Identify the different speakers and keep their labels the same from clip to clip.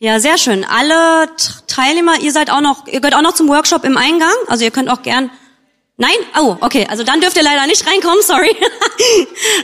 Speaker 1: Ja, sehr schön. Alle Teilnehmer, ihr seid auch noch, ihr gehört auch noch zum Workshop im Eingang. Also ihr könnt auch gern. Nein? Oh, okay. Also dann dürft ihr leider nicht reinkommen, sorry.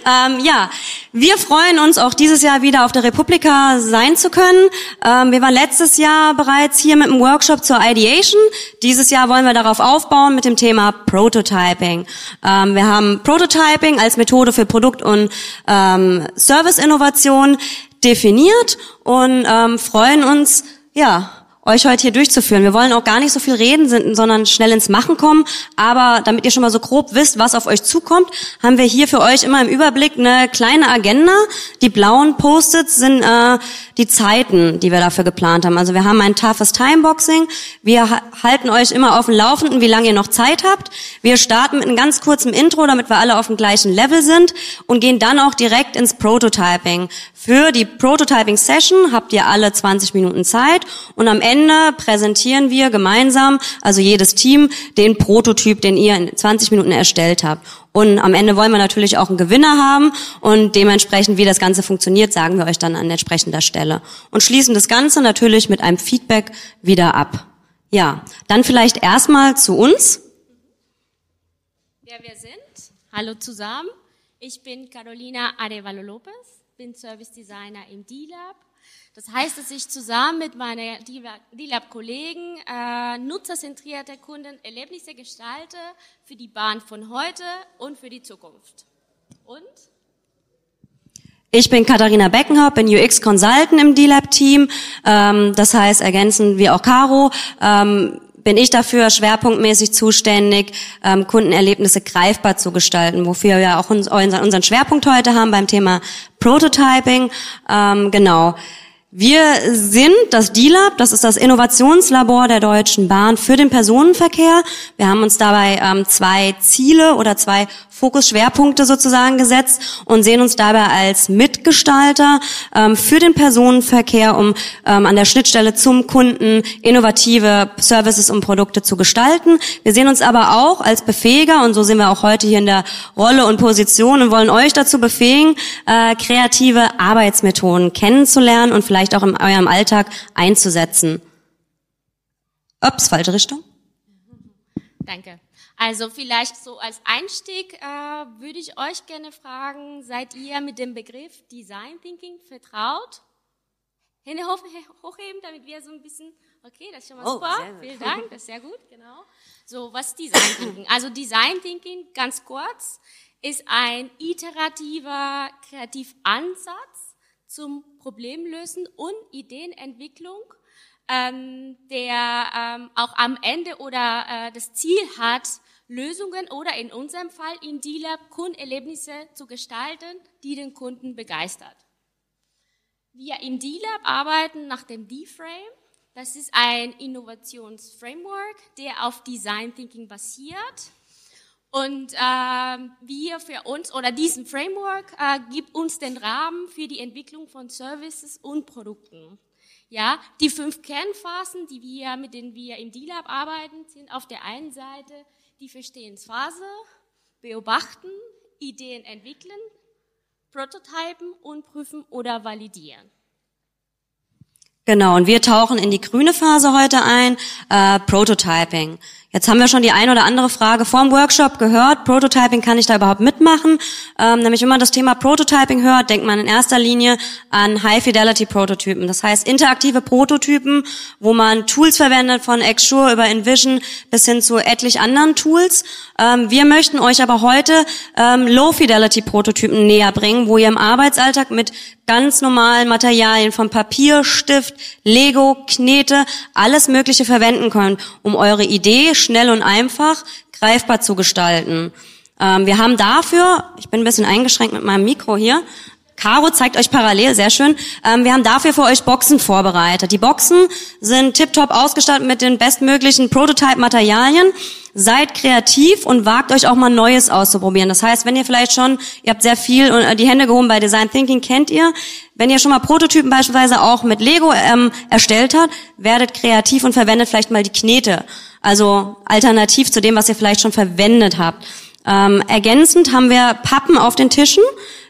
Speaker 1: ähm, ja, wir freuen uns auch dieses Jahr wieder auf der Republika sein zu können. Ähm, wir waren letztes Jahr bereits hier mit einem Workshop zur Ideation. Dieses Jahr wollen wir darauf aufbauen mit dem Thema Prototyping. Ähm, wir haben Prototyping als Methode für Produkt- und ähm, Service-Innovation definiert und ähm, freuen uns, ja, euch heute hier durchzuführen. Wir wollen auch gar nicht so viel reden, sondern schnell ins Machen kommen. Aber damit ihr schon mal so grob wisst, was auf euch zukommt, haben wir hier für euch immer im Überblick eine kleine Agenda. Die blauen Post-its sind äh, die Zeiten, die wir dafür geplant haben. Also wir haben ein toughes Timeboxing. Wir halten euch immer auf dem Laufenden, wie lange ihr noch Zeit habt. Wir starten mit einem ganz kurzen Intro, damit wir alle auf dem gleichen Level sind und gehen dann auch direkt ins Prototyping. Für die Prototyping-Session habt ihr alle 20 Minuten Zeit und am Ende präsentieren wir gemeinsam, also jedes Team, den Prototyp, den ihr in 20 Minuten erstellt habt. Und am Ende wollen wir natürlich auch einen Gewinner haben und dementsprechend, wie das Ganze funktioniert, sagen wir euch dann an entsprechender Stelle. Und schließen das Ganze natürlich mit einem Feedback wieder ab. Ja, dann vielleicht erstmal zu uns.
Speaker 2: Wer wir sind. Hallo zusammen. Ich bin Carolina Arevalo Lopez bin Service Designer im D-Lab. Das heißt, dass ich zusammen mit meinen D-Lab-Kollegen äh, nutzerzentrierte Kundenerlebnisse gestalte für die Bahn von heute und für die Zukunft. Und?
Speaker 1: Ich bin Katharina Beckenhaupt, bin UX Consultant im D-Lab-Team. Ähm, das heißt, ergänzen wie auch Caro. Ähm, bin ich dafür schwerpunktmäßig zuständig, ähm, Kundenerlebnisse greifbar zu gestalten, wofür wir auch uns, unseren Schwerpunkt heute haben beim Thema Prototyping. Ähm, genau. Wir sind das D-Lab, das ist das Innovationslabor der Deutschen Bahn für den Personenverkehr. Wir haben uns dabei ähm, zwei Ziele oder zwei Fokusschwerpunkte sozusagen gesetzt und sehen uns dabei als Mitgestalter ähm, für den Personenverkehr, um ähm, an der Schnittstelle zum Kunden innovative Services und Produkte zu gestalten. Wir sehen uns aber auch als Befähiger und so sind wir auch heute hier in der Rolle und Position und wollen euch dazu befähigen, äh, kreative Arbeitsmethoden kennenzulernen und vielleicht auch in eurem Alltag einzusetzen. Ups, falsche Richtung.
Speaker 2: Danke. Also vielleicht so als Einstieg äh, würde ich euch gerne fragen, seid ihr mit dem Begriff Design Thinking vertraut? Hände hochheben, damit wir so ein bisschen, okay, das ist schon mal oh, super, vielen Dank, das ist sehr gut, genau. So, was Design Thinking? Also Design Thinking, ganz kurz, ist ein iterativer Kreativansatz zum Problemlösen und Ideenentwicklung, ähm, der ähm, auch am Ende oder äh, das Ziel hat, Lösungen oder in unserem Fall in D-Lab Kundenerlebnisse zu gestalten, die den Kunden begeistert. Wir im D-Lab arbeiten nach dem D-Frame. Das ist ein Innovationsframework, der auf Design Thinking basiert. Und äh, wir für uns oder diesen Framework äh, gibt uns den Rahmen für die Entwicklung von Services und Produkten. Ja, die fünf Kernphasen, die wir, mit denen wir im D-Lab arbeiten, sind auf der einen Seite die Verstehensphase, beobachten, Ideen entwickeln, prototypen und prüfen oder validieren.
Speaker 1: Genau, und wir tauchen in die grüne Phase heute ein, äh, Prototyping. Jetzt haben wir schon die ein oder andere Frage vor dem Workshop gehört. Prototyping, kann ich da überhaupt mitmachen? Ähm, nämlich, wenn man das Thema Prototyping hört, denkt man in erster Linie an High-Fidelity-Prototypen. Das heißt, interaktive Prototypen, wo man Tools verwendet, von Xsure über InVision bis hin zu etlich anderen Tools. Ähm, wir möchten euch aber heute ähm, Low-Fidelity-Prototypen näher bringen, wo ihr im Arbeitsalltag mit ganz normalen Materialien von Papier, Stift, Lego, Knete, alles Mögliche verwenden könnt, um eure Idee schnell und einfach greifbar zu gestalten. Ähm, wir haben dafür, ich bin ein bisschen eingeschränkt mit meinem Mikro hier, Caro zeigt euch parallel, sehr schön. Ähm, wir haben dafür für euch Boxen vorbereitet. Die Boxen sind tiptop ausgestattet mit den bestmöglichen Prototype-Materialien. Seid kreativ und wagt euch auch mal Neues auszuprobieren. Das heißt, wenn ihr vielleicht schon, ihr habt sehr viel und äh, die Hände gehoben bei Design Thinking, kennt ihr. Wenn ihr schon mal Prototypen beispielsweise auch mit Lego ähm, erstellt habt, werdet kreativ und verwendet vielleicht mal die Knete. Also alternativ zu dem, was ihr vielleicht schon verwendet habt. Ähm, ergänzend haben wir Pappen auf den Tischen.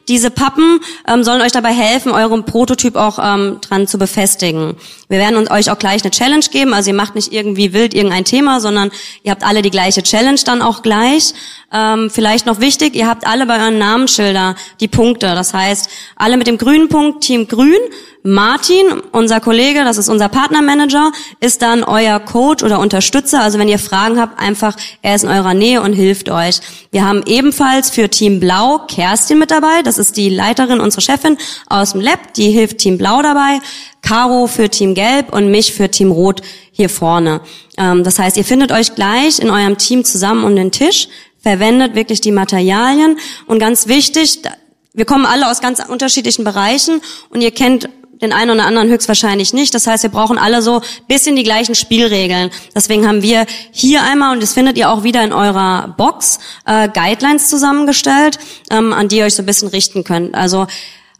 Speaker 1: Diese Pappen ähm, sollen euch dabei helfen, euren Prototyp auch ähm, dran zu befestigen. Wir werden uns, euch auch gleich eine Challenge geben. Also ihr macht nicht irgendwie wild irgendein Thema, sondern ihr habt alle die gleiche Challenge dann auch gleich. Ähm, vielleicht noch wichtig, ihr habt alle bei euren Namensschilder die Punkte. Das heißt, alle mit dem grünen Punkt, Team Grün. Martin, unser Kollege, das ist unser Partnermanager, ist dann euer Coach oder Unterstützer. Also wenn ihr Fragen habt, einfach, er ist in eurer Nähe und hilft euch. Wir haben ebenfalls für Team Blau Kerstin mit dabei. Das ist die Leiterin, unsere Chefin aus dem Lab. Die hilft Team Blau dabei. Caro für Team Gelb und mich für Team Rot hier vorne. Ähm, das heißt, ihr findet euch gleich in eurem Team zusammen um den Tisch, verwendet wirklich die Materialien und ganz wichtig, wir kommen alle aus ganz unterschiedlichen Bereichen und ihr kennt den einen oder anderen höchstwahrscheinlich nicht. Das heißt, wir brauchen alle so bisschen die gleichen Spielregeln. Deswegen haben wir hier einmal, und das findet ihr auch wieder in eurer Box, äh, Guidelines zusammengestellt, ähm, an die ihr euch so ein bisschen richten könnt. Also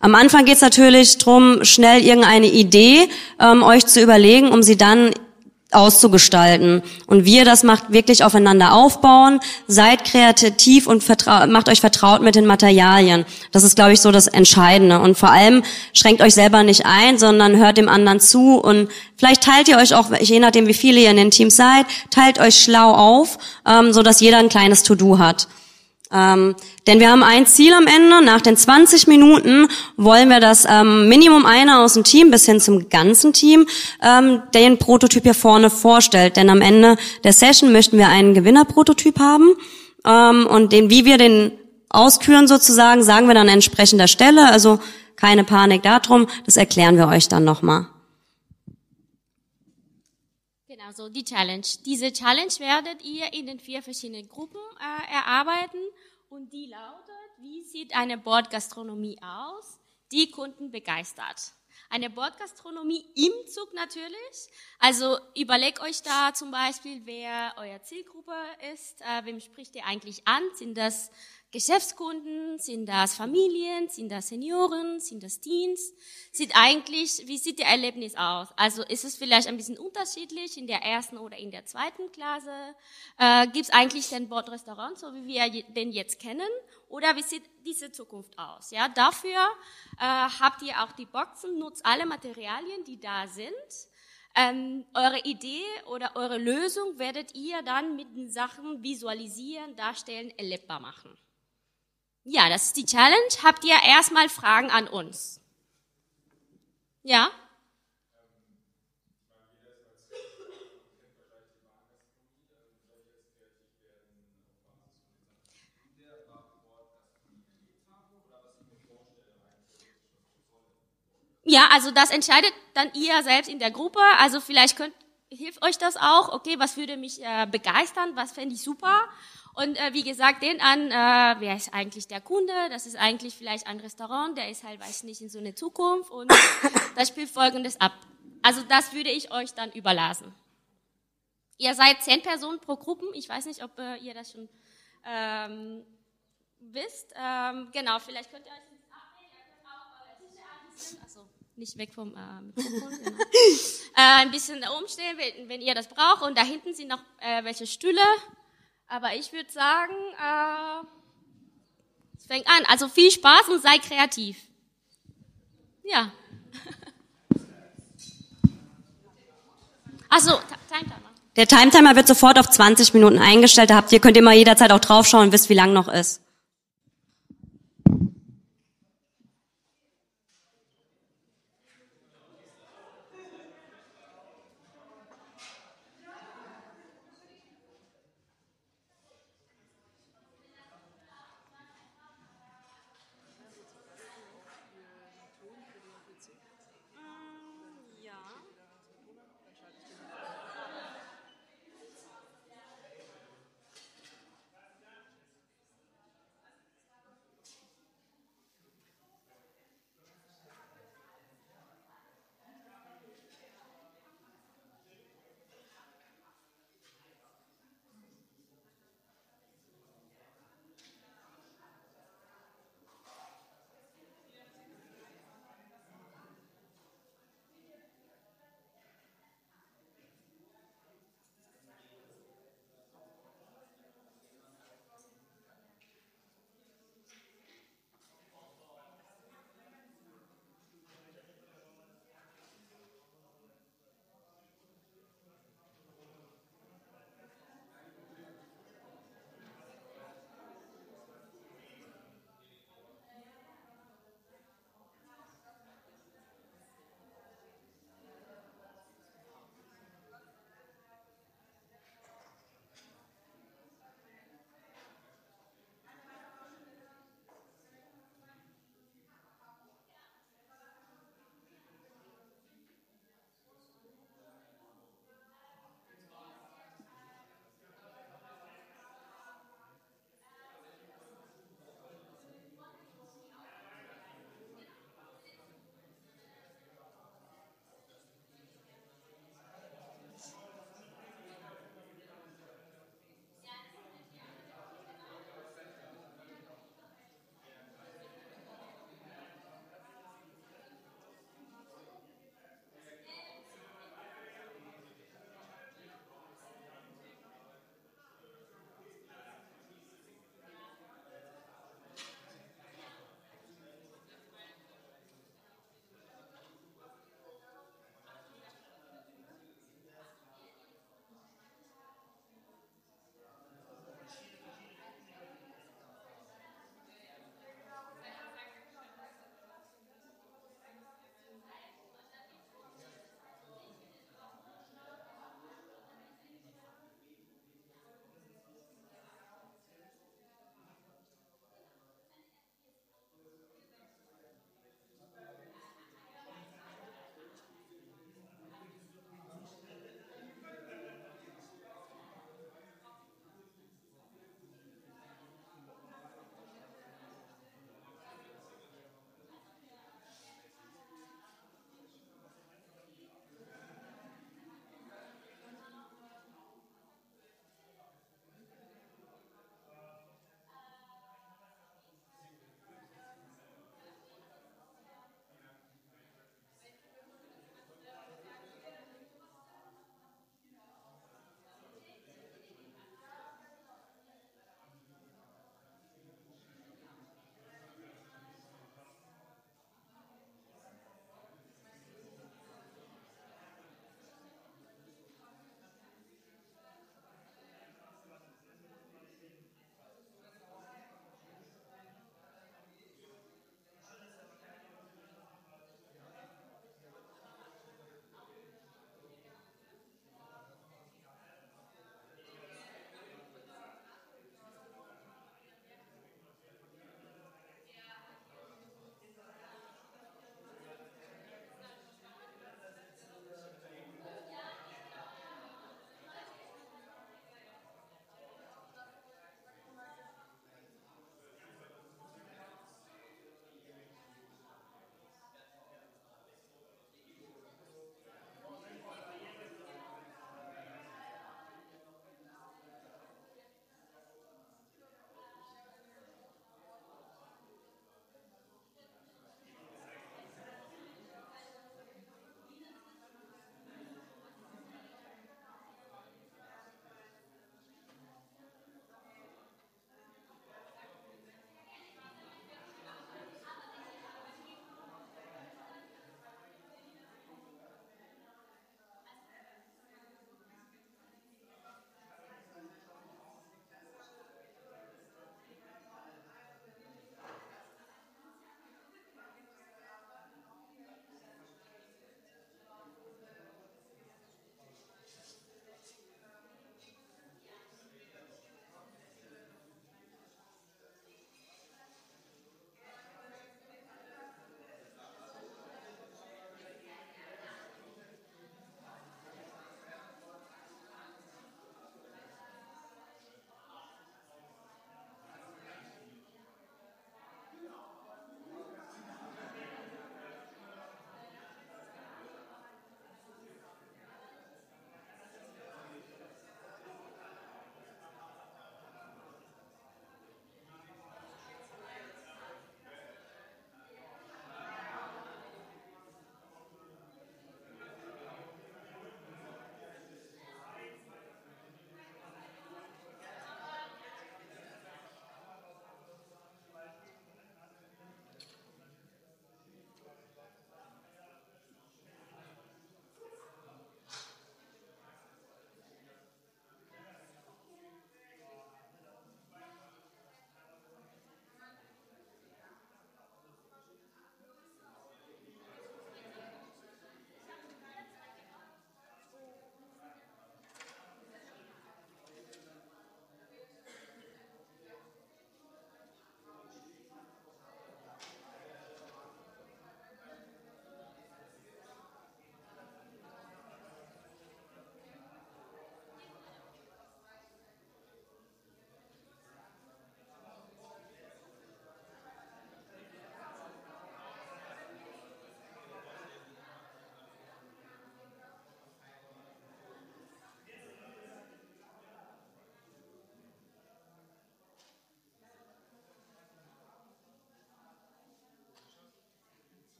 Speaker 1: am Anfang geht es natürlich drum, schnell irgendeine Idee ähm, euch zu überlegen, um sie dann auszugestalten. Und wir das macht wirklich aufeinander aufbauen, seid kreativ und macht euch vertraut mit den Materialien. Das ist, glaube ich, so das Entscheidende. Und vor allem schränkt euch selber nicht ein, sondern hört dem anderen zu und vielleicht teilt ihr euch auch, je nachdem wie viele ihr in den Teams seid, teilt euch schlau auf, ähm, so dass jeder ein kleines To-Do hat. Ähm, denn wir haben ein Ziel am Ende. Nach den 20 Minuten wollen wir, dass ähm, Minimum einer aus dem Team bis hin zum ganzen Team ähm, den Prototyp hier vorne vorstellt. Denn am Ende der Session möchten wir einen Gewinnerprototyp haben. Ähm, und den, wie wir den ausküren sozusagen, sagen wir dann an entsprechender Stelle. Also keine Panik darum. Das erklären wir euch dann nochmal.
Speaker 2: Genau, so die Challenge. Diese Challenge werdet ihr in den vier verschiedenen Gruppen äh, erarbeiten. Und die lautet, wie sieht eine Bordgastronomie aus, die Kunden begeistert? Eine Bordgastronomie im Zug natürlich. Also überlegt euch da zum Beispiel, wer euer Zielgruppe ist, äh, wem spricht ihr eigentlich an? Sind das Geschäftskunden? Sind das Familien? Sind das Senioren? Sind das Teens? Sieht eigentlich, wie sieht der Erlebnis aus? Also ist es vielleicht ein bisschen unterschiedlich in der ersten oder in der zweiten Klasse? Äh, Gibt es eigentlich den Bordrestaurant, so wie wir den jetzt kennen? Oder wie sieht diese Zukunft aus? Ja, dafür äh, habt ihr auch die Boxen, nutzt alle Materialien, die da sind. Ähm, eure Idee oder eure Lösung werdet ihr dann mit den Sachen visualisieren, darstellen, erlebbar machen. Ja, das ist die Challenge. Habt ihr erstmal Fragen an uns? Ja? Ja, also das entscheidet dann ihr selbst in der Gruppe. Also vielleicht könnt, hilft euch das auch. Okay, was würde mich äh, begeistern? Was fände ich super? Und äh, wie gesagt, den an, äh, wer ist eigentlich der Kunde? Das ist eigentlich vielleicht ein Restaurant, der ist halt, weiß nicht, in so eine Zukunft und das spielt Folgendes ab. Also das würde ich euch dann überlassen. Ihr seid zehn Personen pro Gruppen. Ich weiß nicht, ob äh, ihr das schon ähm, wisst. Ähm, genau, vielleicht könnt ihr euch das abnehmen. Ihr könnt auch eure Tische ein bisschen, also nicht weg vom äh, Mikrofon, genau. äh, ein bisschen umstehen, wenn, wenn ihr das braucht. Und da hinten sind noch äh, welche Stühle. Aber ich würde sagen, äh, es fängt an. Also viel Spaß und sei kreativ. Ja. Achso, Timetimer.
Speaker 1: Der Timetimer wird sofort auf 20 Minuten eingestellt. Da habt ihr, könnt mal jederzeit auch draufschauen und wisst, wie lang noch ist.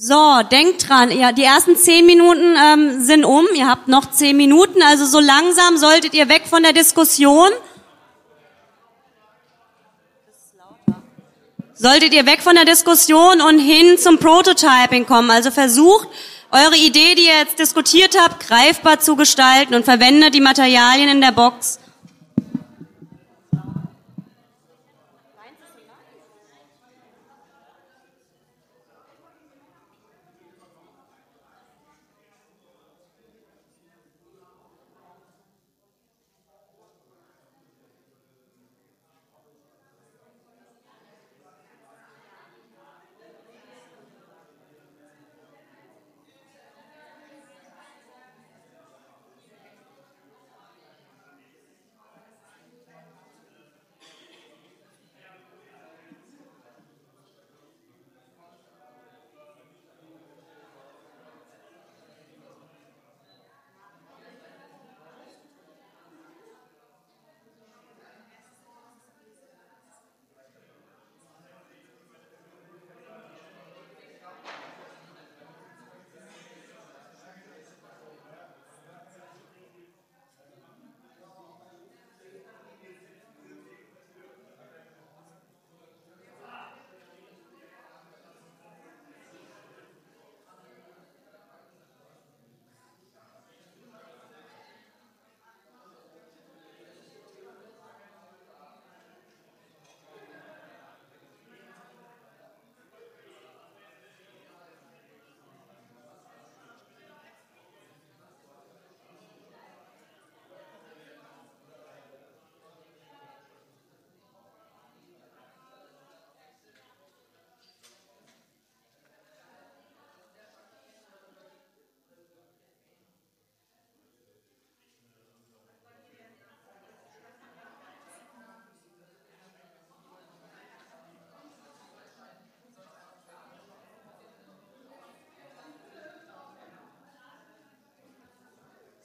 Speaker 1: So, denkt dran, ja, die ersten zehn Minuten ähm, sind um. Ihr habt noch zehn Minuten, also so langsam solltet ihr weg von der Diskussion. Solltet ihr weg von der Diskussion und hin zum Prototyping kommen. Also versucht, eure Idee, die ihr jetzt diskutiert habt, greifbar zu gestalten und verwendet die Materialien in der Box.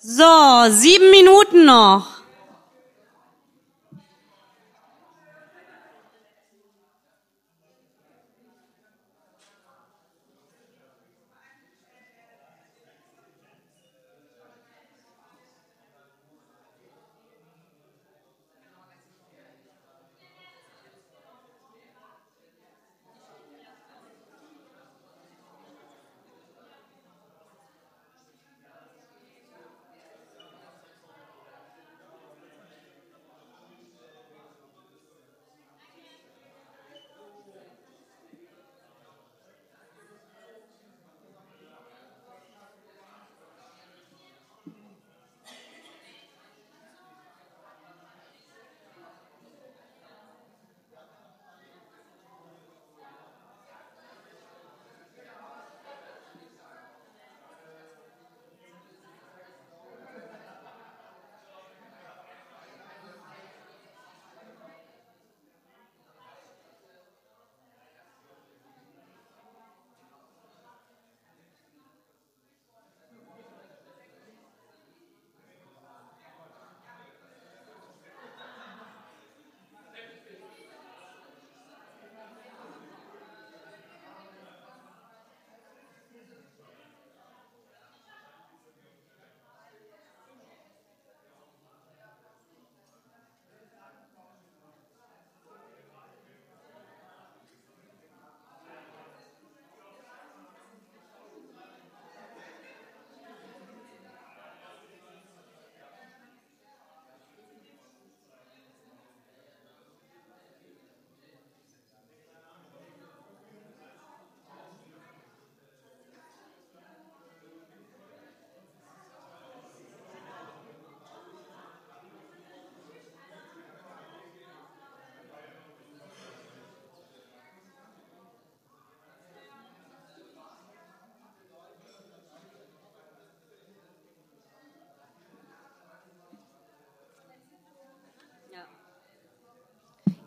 Speaker 1: So, sieben Minuten noch.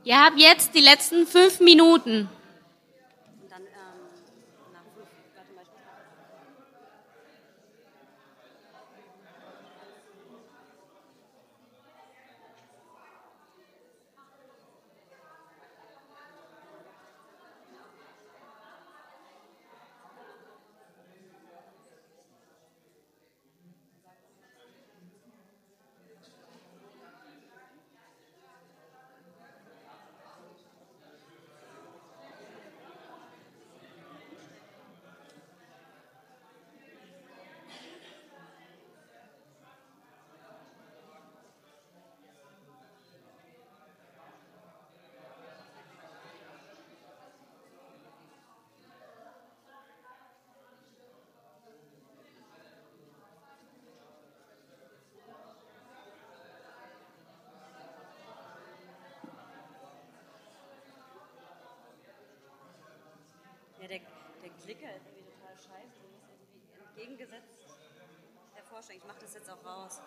Speaker 2: Ihr habt jetzt die letzten fünf Minuten.
Speaker 3: Der, Klicker ist irgendwie total scheiße. Du musst irgendwie entgegengesetzt der Vorstellung. Ich mache das jetzt auch raus.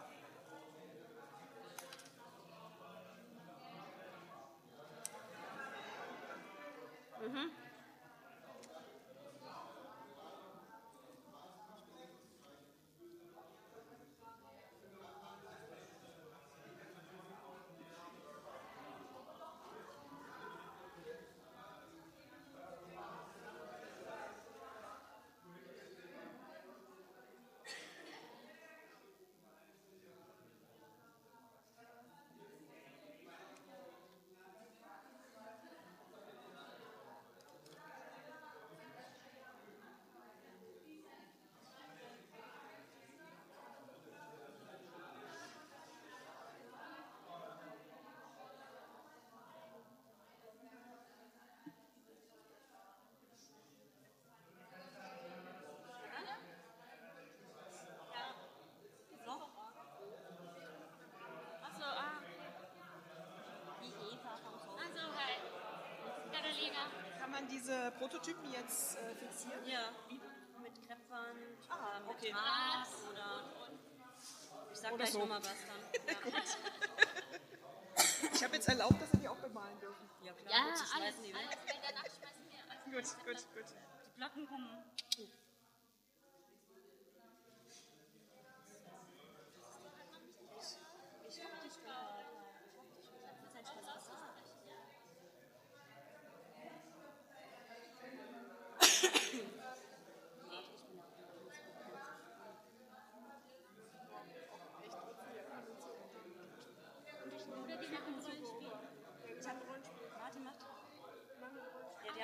Speaker 4: Diese Prototypen jetzt äh, fixieren?
Speaker 3: Ja, mit Kreppwand
Speaker 4: Ah,
Speaker 3: mit
Speaker 4: okay.
Speaker 3: Gras oder. Ich sag
Speaker 4: Oder
Speaker 3: gleich
Speaker 4: so.
Speaker 3: nochmal was dann. Ja,
Speaker 4: Ich habe jetzt erlaubt, dass wir die auch bemalen dürfen.
Speaker 3: ja klar,
Speaker 5: Ja, alles,
Speaker 3: schmeißen die
Speaker 5: alles. Wenn danach schmeißen wir alles.
Speaker 4: Gut, gut, gut.
Speaker 3: Die Glocken kommen.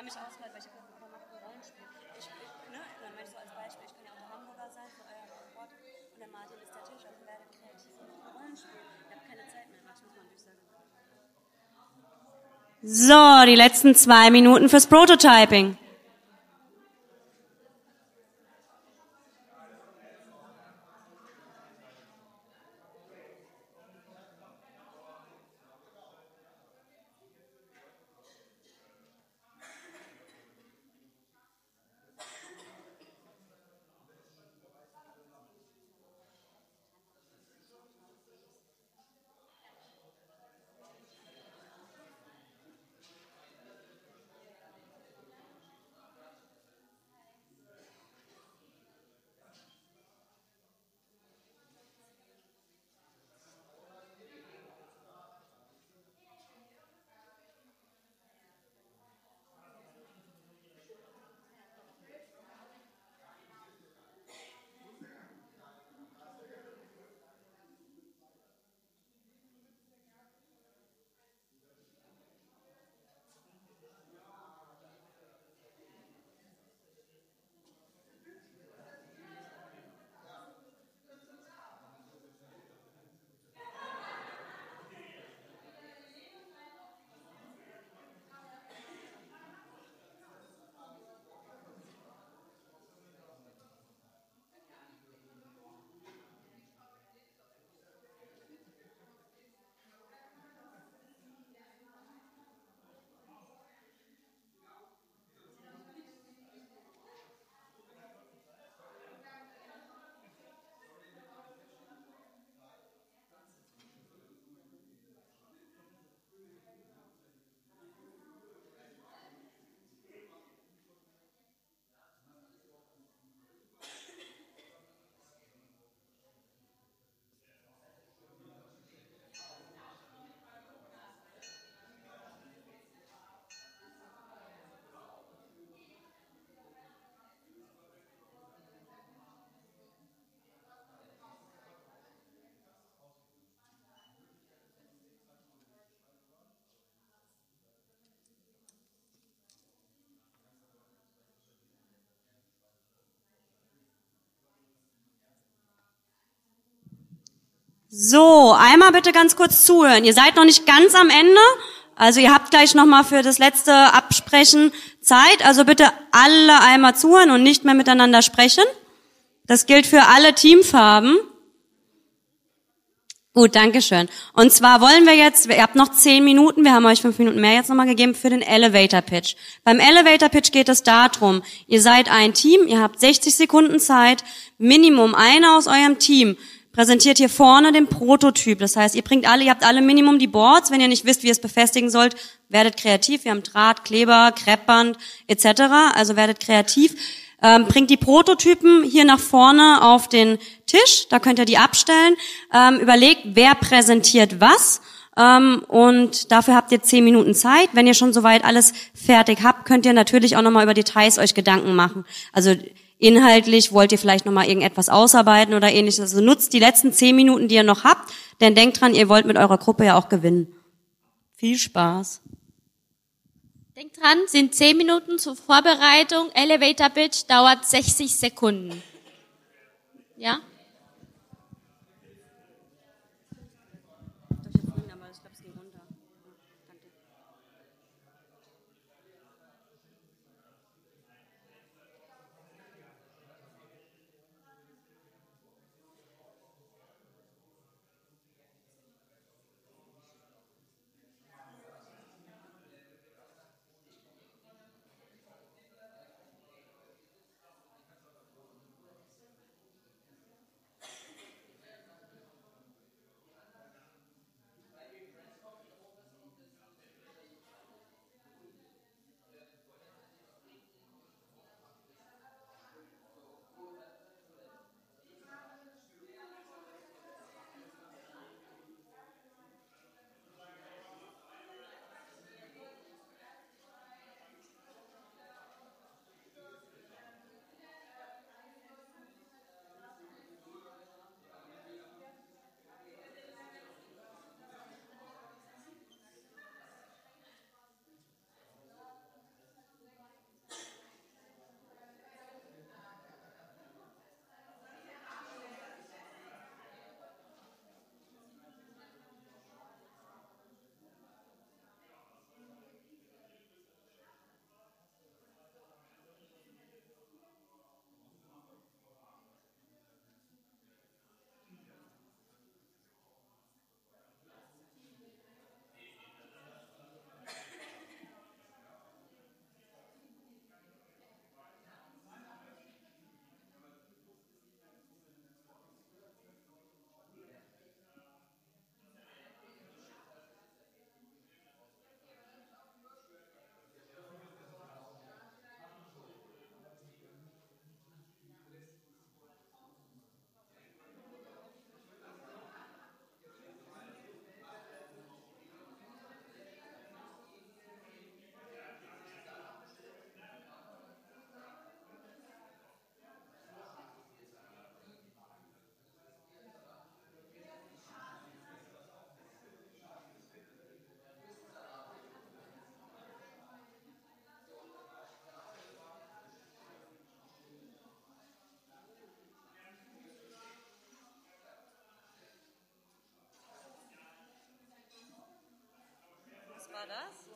Speaker 3: Ja, haben mich ausgehört, weil ich habe macht ein Rollenspiel. Ich, ich, ne, dann meine ich so als Beispiel, ich kann ja auch der Hamburger sein für euer Wort und der Martin ist der Tisch, also werde kreativ ein Rollenspiel. Ich habe keine Zeit mehr, manchmal muss man durchsagen. So, die letzten zwei Minuten fürs Prototyping. So, einmal bitte ganz kurz zuhören. Ihr seid noch nicht ganz am Ende. Also ihr habt gleich nochmal für das letzte Absprechen Zeit. Also bitte alle einmal zuhören und nicht mehr miteinander sprechen. Das gilt für alle Teamfarben.
Speaker 1: Gut, danke schön. Und zwar wollen wir jetzt, ihr habt noch zehn Minuten, wir haben euch fünf Minuten mehr jetzt nochmal gegeben für den Elevator Pitch. Beim Elevator Pitch geht es darum, ihr seid ein Team, ihr habt 60 Sekunden Zeit, Minimum einer aus eurem Team präsentiert hier vorne den Prototyp. Das heißt, ihr bringt alle, ihr habt alle Minimum die Boards. Wenn ihr nicht wisst, wie ihr es befestigen sollt, werdet kreativ. Wir haben Draht, Kleber, Kreppband etc. Also werdet kreativ. Ähm, bringt die Prototypen hier nach vorne auf den Tisch, da könnt ihr die abstellen. Ähm, überlegt, wer präsentiert was. Ähm, und dafür habt ihr zehn Minuten Zeit. Wenn ihr schon soweit alles fertig habt, könnt ihr natürlich auch nochmal über Details euch Gedanken machen. Also inhaltlich wollt ihr vielleicht nochmal irgendetwas ausarbeiten oder ähnliches. Also nutzt die letzten zehn Minuten, die ihr noch habt, denn denkt dran, ihr wollt mit eurer Gruppe ja auch gewinnen. Viel Spaß.
Speaker 2: Denkt dran, sind 10 Minuten zur Vorbereitung. Elevator Pitch dauert 60 Sekunden. Ja?
Speaker 1: War das?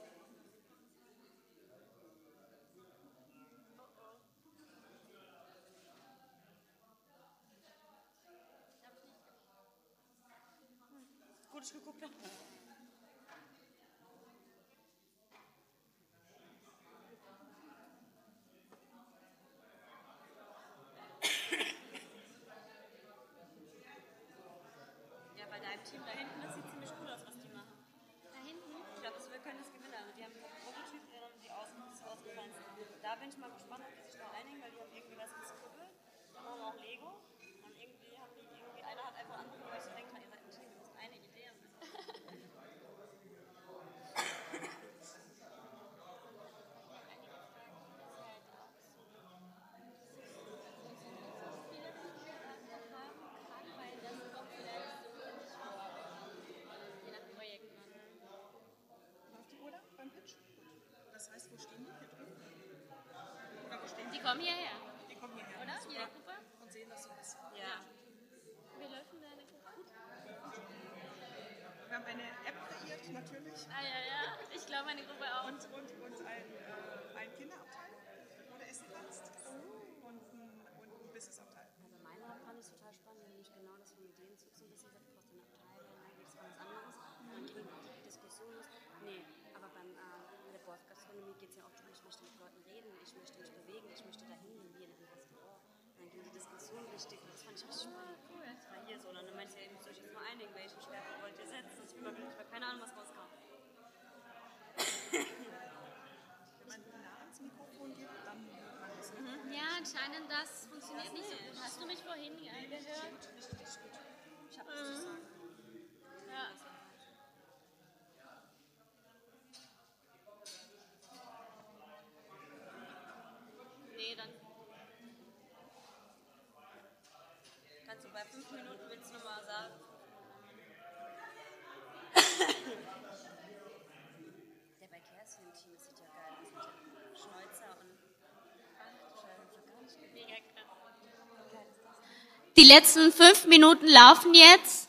Speaker 1: Gut, ich geguckt habe. Ja, bei deinem Team da bin ich mal gespannt, ob die sich da einigen, weil die haben irgendwie was geskribbelt. Dann haben wir auch Lego. Und irgendwie haben die irgendwie, einer hat einfach angefangen, weil ich so denke, ihr seid ein Team, wir müssen eine Idee haben.
Speaker 2: Je nach Projekt.
Speaker 4: Läuft die Uhr da beim Pitch? Das heißt, wo stehen die? Hier drüben? Oder wo stehen die?
Speaker 2: Die kommen hierher,
Speaker 4: Die kommen hierher.
Speaker 2: oder?
Speaker 4: Super.
Speaker 2: Jede Gruppe?
Speaker 4: Und sehen das so ist.
Speaker 1: Ja.
Speaker 2: Wir laufen da eine Gruppe.
Speaker 4: Wir haben eine App kreiert, natürlich.
Speaker 2: Ah ja, ja. Ich glaube meine Gruppe auch.
Speaker 4: Und, und, und ein, äh, ein Kinderabteil, wo der Essen tanzt. Und ein, und ein Businessabteil.
Speaker 1: Also meine fand ich total spannend, nämlich genau das vom Ideenzug so ein bisschen, das kostet eine Abteilung. Diskussion ist. Nee, aber beim, äh, Bordgastronomie geht es ja auch darum, ich möchte mit Leuten reden, ich möchte mich bewegen, ich möchte dahin, wie in einem Restaurant. Und dann ging die Diskussion richtig und das fand ich richtig spannend. Cool. Das war hier so. Und dann meinte sie, ihr müsst euch jetzt mal einigen, welchen Schwerpunkt wollt ihr setzen. Ich bin mal wirklich, keine Ahnung, was rauskam.
Speaker 4: Wenn man nah ans Mikrofon geht, dann hört man das.
Speaker 2: Ja, anscheinend das funktioniert nicht so gut. Hast du mich vorhin gehört?
Speaker 1: Ich habe was zu sagen.
Speaker 2: Ja. Nee, dann.
Speaker 1: Kannst du bei fünf Minuten willst du nochmal sagen? Der bei Kerstin im Team das sieht ja geil aus mit dem Schnäuzer und. Ach du Scheiße, ich hab gar nicht gesehen.
Speaker 2: Mega krass. Die letzten fünf Minuten laufen jetzt.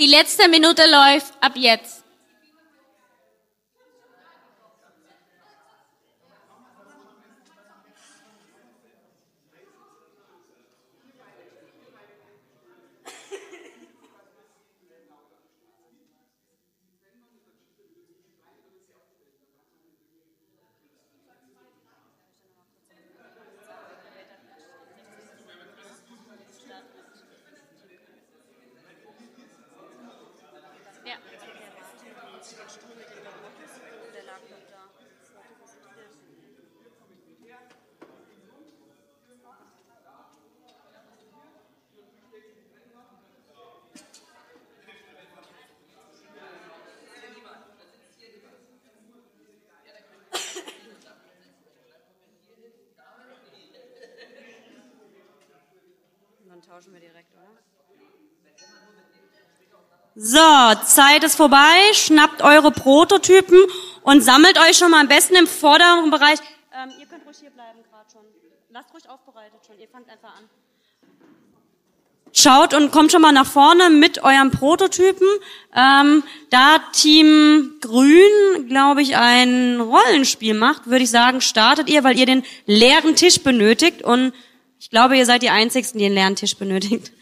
Speaker 2: Die letzte Minute läuft ab jetzt.
Speaker 1: dann tauschen wir direkt, oder? So, Zeit ist vorbei. Schnappt eure Prototypen und sammelt euch schon mal am besten im vorderen Bereich. Ähm, ihr könnt ruhig hier bleiben gerade schon. Lasst ruhig aufbereitet schon. Ihr fangt einfach an. Schaut und kommt schon mal nach vorne mit eurem Prototypen. Ähm, da Team Grün, glaube ich, ein Rollenspiel macht, würde ich sagen, startet ihr, weil ihr den leeren Tisch benötigt und ich glaube, ihr seid die Einzigen, die den leeren Tisch benötigt.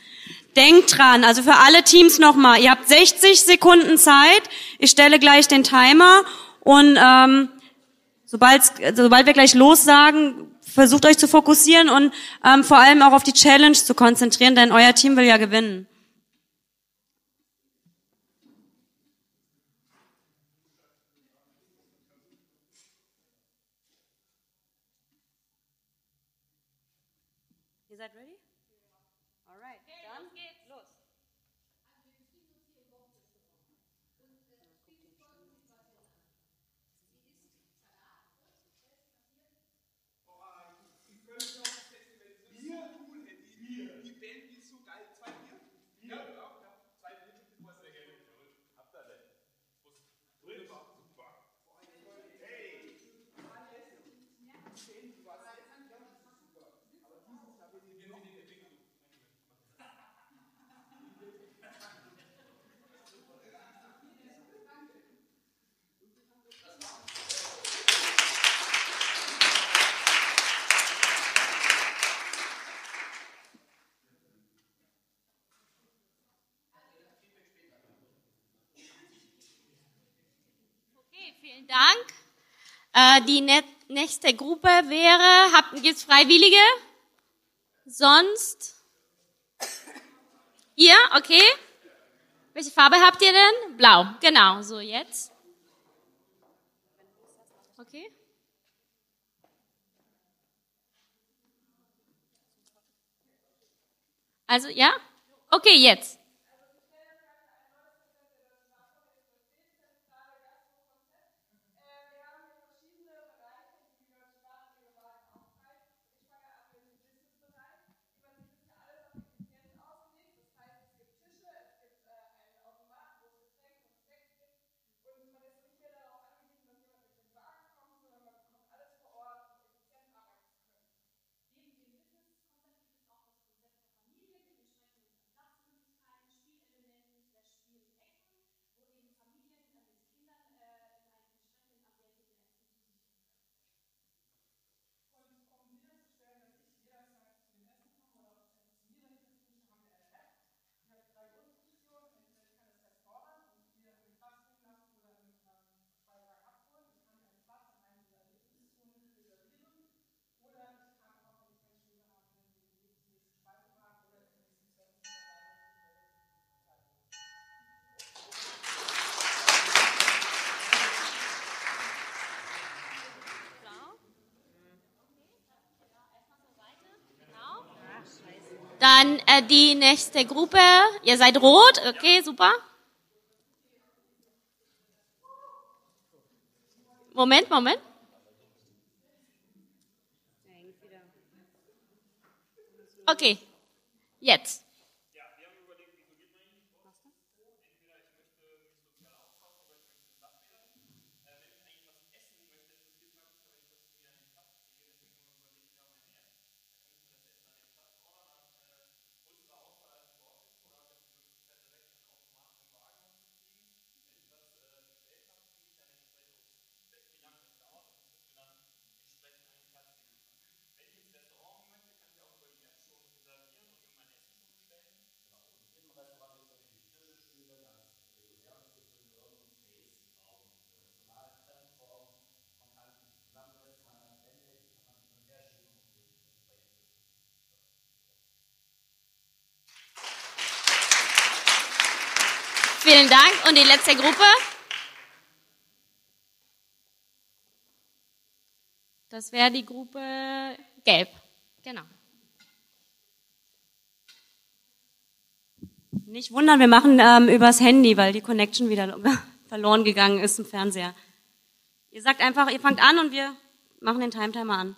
Speaker 1: Denkt dran, also für alle Teams nochmal, ihr habt 60 Sekunden Zeit. Ich stelle gleich den Timer und ähm, sobald, sobald wir gleich lossagen, versucht euch zu fokussieren und ähm, vor allem auch auf die Challenge zu konzentrieren, denn euer Team will ja gewinnen. Ihr seid ready? Alright, dann los.
Speaker 6: Okay, vielen Dank. Äh, die nächste Gruppe wäre, habt gibt's Freiwillige? Sonst? Ihr, okay. Welche Farbe habt ihr denn? Blau, genau, so jetzt. Okay. Also, ja? Okay, jetzt. Dann äh, die nächste Gruppe. Ihr seid rot, okay, super. Moment, Moment. Okay, jetzt. Vielen Dank. Und die letzte Gruppe? Das wäre die Gruppe Gelb. Genau.
Speaker 1: Nicht wundern, wir machen ähm, übers Handy, weil die Connection wieder verloren gegangen ist im Fernseher. Ihr sagt einfach, ihr fangt an und wir machen den Time Timer an.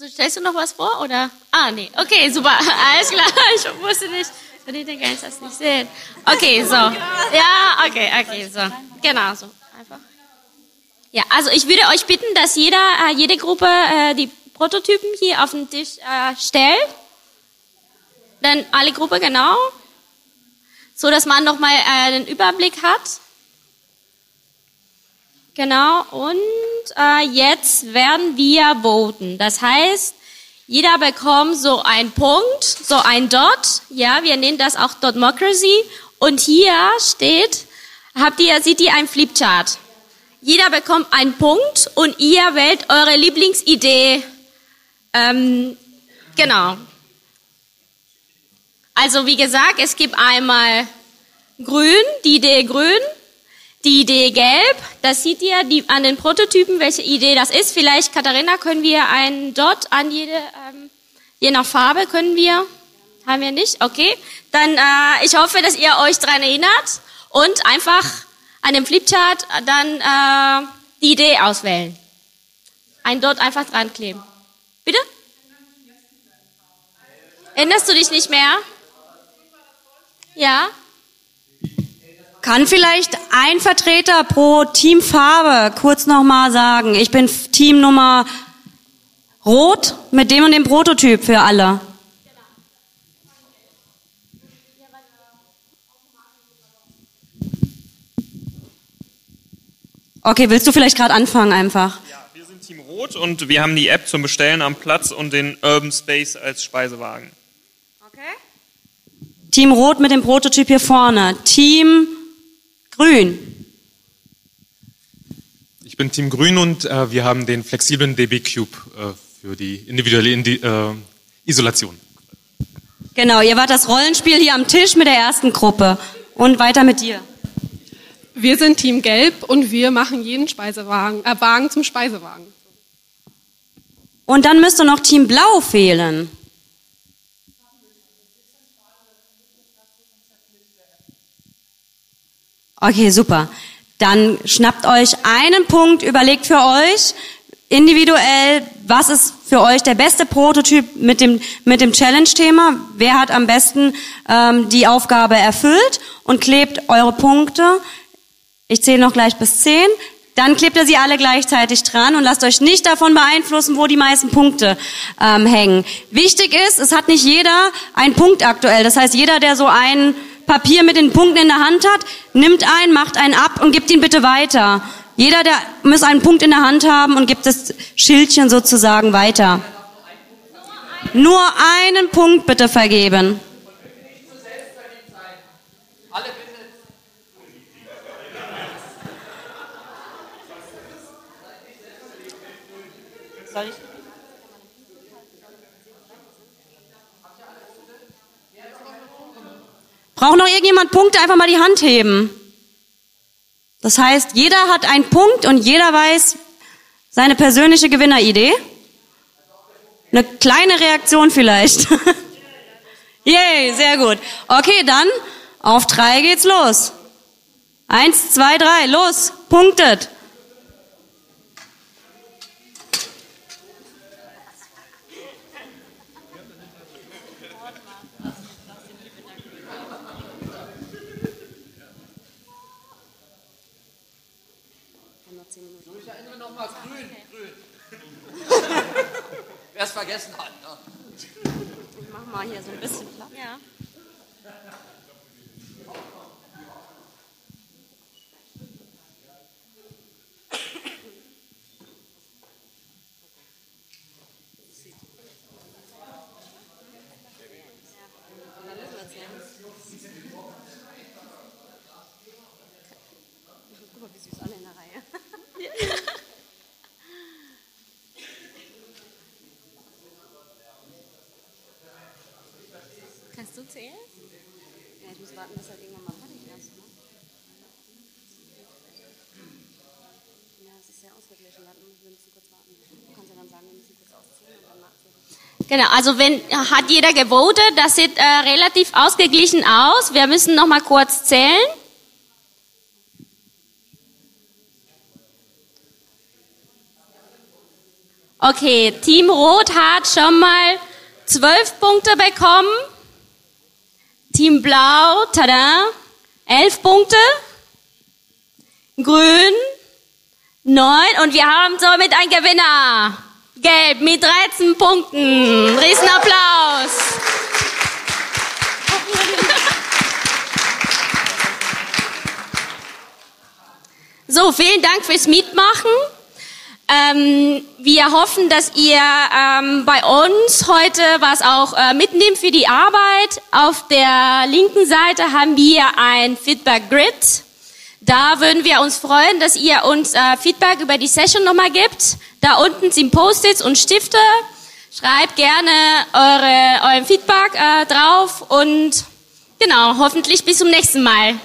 Speaker 2: So, stellst du noch was vor, oder? Ah, nee. Okay, super. Alles klar. Ich wusste nicht. Ich kann das nicht sehen. Okay, so. Ja, okay, okay, so. Genau, so. Einfach. Ja, also ich würde euch bitten, dass jeder, äh, jede Gruppe äh, die Prototypen hier auf den Tisch äh, stellt. Dann alle Gruppe, genau. So, dass man nochmal äh, den Überblick hat. Genau, und äh, jetzt werden wir voten. Das heißt, jeder bekommt so einen Punkt, so ein Dot. Ja, wir nennen das auch Dotmocracy. Und hier steht, habt ihr, seht ihr ein Flipchart. Jeder bekommt einen Punkt und ihr wählt eure Lieblingsidee. Ähm, genau. Also wie gesagt, es gibt einmal grün, die Idee grün, die Idee gelb, das seht ihr die, an den Prototypen, welche Idee das ist. Vielleicht, Katharina, können wir einen Dot an jede, ähm, je nach Farbe können wir. Haben wir nicht? Okay. Dann, äh, ich hoffe, dass ihr euch dran erinnert und einfach an dem Flipchart dann äh, die Idee auswählen. Ein Dot einfach dran kleben. Bitte? Erinnerst du dich nicht mehr? Ja?
Speaker 1: Kann vielleicht ein Vertreter pro Teamfarbe kurz nochmal sagen, ich bin Team Nummer Rot mit dem und dem Prototyp für alle. Okay, willst du vielleicht gerade anfangen einfach?
Speaker 7: Ja, wir sind Team Rot und wir haben die App zum Bestellen am Platz und den Urban Space als Speisewagen.
Speaker 1: Okay. Team Rot mit dem Prototyp hier vorne. Team Grün.
Speaker 8: Ich bin Team Grün und äh, wir haben den flexiblen DB Cube äh, für die individuelle Indi äh, Isolation.
Speaker 1: Genau, ihr wart das Rollenspiel hier am Tisch mit der ersten Gruppe. Und weiter mit dir.
Speaker 9: Wir sind Team Gelb und wir machen jeden Speisewagen, äh, Wagen zum Speisewagen.
Speaker 1: Und dann müsste noch Team Blau fehlen. Okay, super. Dann schnappt euch einen Punkt, überlegt für euch individuell, was ist für euch der beste Prototyp mit dem, mit dem Challenge-Thema. Wer hat am besten ähm, die Aufgabe erfüllt und klebt eure Punkte. Ich zähle noch gleich bis zehn. Dann klebt ihr sie alle gleichzeitig dran und lasst euch nicht davon beeinflussen, wo die meisten Punkte ähm, hängen. Wichtig ist, es hat nicht jeder einen Punkt aktuell. Das heißt, jeder, der so einen Papier mit den Punkten in der Hand hat, nimmt einen, macht einen ab und gibt ihn bitte weiter. Jeder, der muss einen Punkt in der Hand haben und gibt das Schildchen sozusagen weiter. Nur einen Punkt bitte vergeben. Soll ich? Braucht noch irgendjemand Punkte? Einfach mal die Hand heben. Das heißt, jeder hat einen Punkt und jeder weiß seine persönliche Gewinneridee. Eine kleine Reaktion vielleicht. Yay, sehr gut. Okay, dann auf drei geht's los. Eins, zwei, drei, los, punktet.
Speaker 10: Wer es vergessen hat. Ne?
Speaker 1: Ich mach mal hier so ein bisschen Platz.
Speaker 2: Ja.
Speaker 1: Guck mal, wie süß alle in der Reihe.
Speaker 2: Kannst du zählen?
Speaker 1: Ja, ich muss warten, bis er irgendwann mal fertig ist. Ne? Ja, es ist sehr ausgeglichen. Wir müssen kurz warten. Du kannst ja dann sagen, wir müssen kurz auszählen und dann nachzählen.
Speaker 2: Genau, also wenn hat jeder gewotet, das sieht äh, relativ ausgeglichen aus. Wir müssen noch mal kurz zählen. Okay, Team Rot hat schon mal zwölf Punkte bekommen. Team Blau, tada, elf Punkte. Grün, neun. Und wir haben somit einen Gewinner. Gelb mit 13 Punkten. Riesenapplaus. So, vielen Dank fürs Mitmachen. Ähm, wir hoffen, dass ihr ähm, bei uns heute was auch äh, mitnehmt für die Arbeit. Auf der linken Seite haben wir ein Feedback Grid. Da würden wir uns freuen, dass ihr uns äh, Feedback über die Session nochmal gibt. Da unten sind Post-its und Stifte. Schreibt gerne eure, euren Feedback äh, drauf und genau, hoffentlich bis zum nächsten Mal.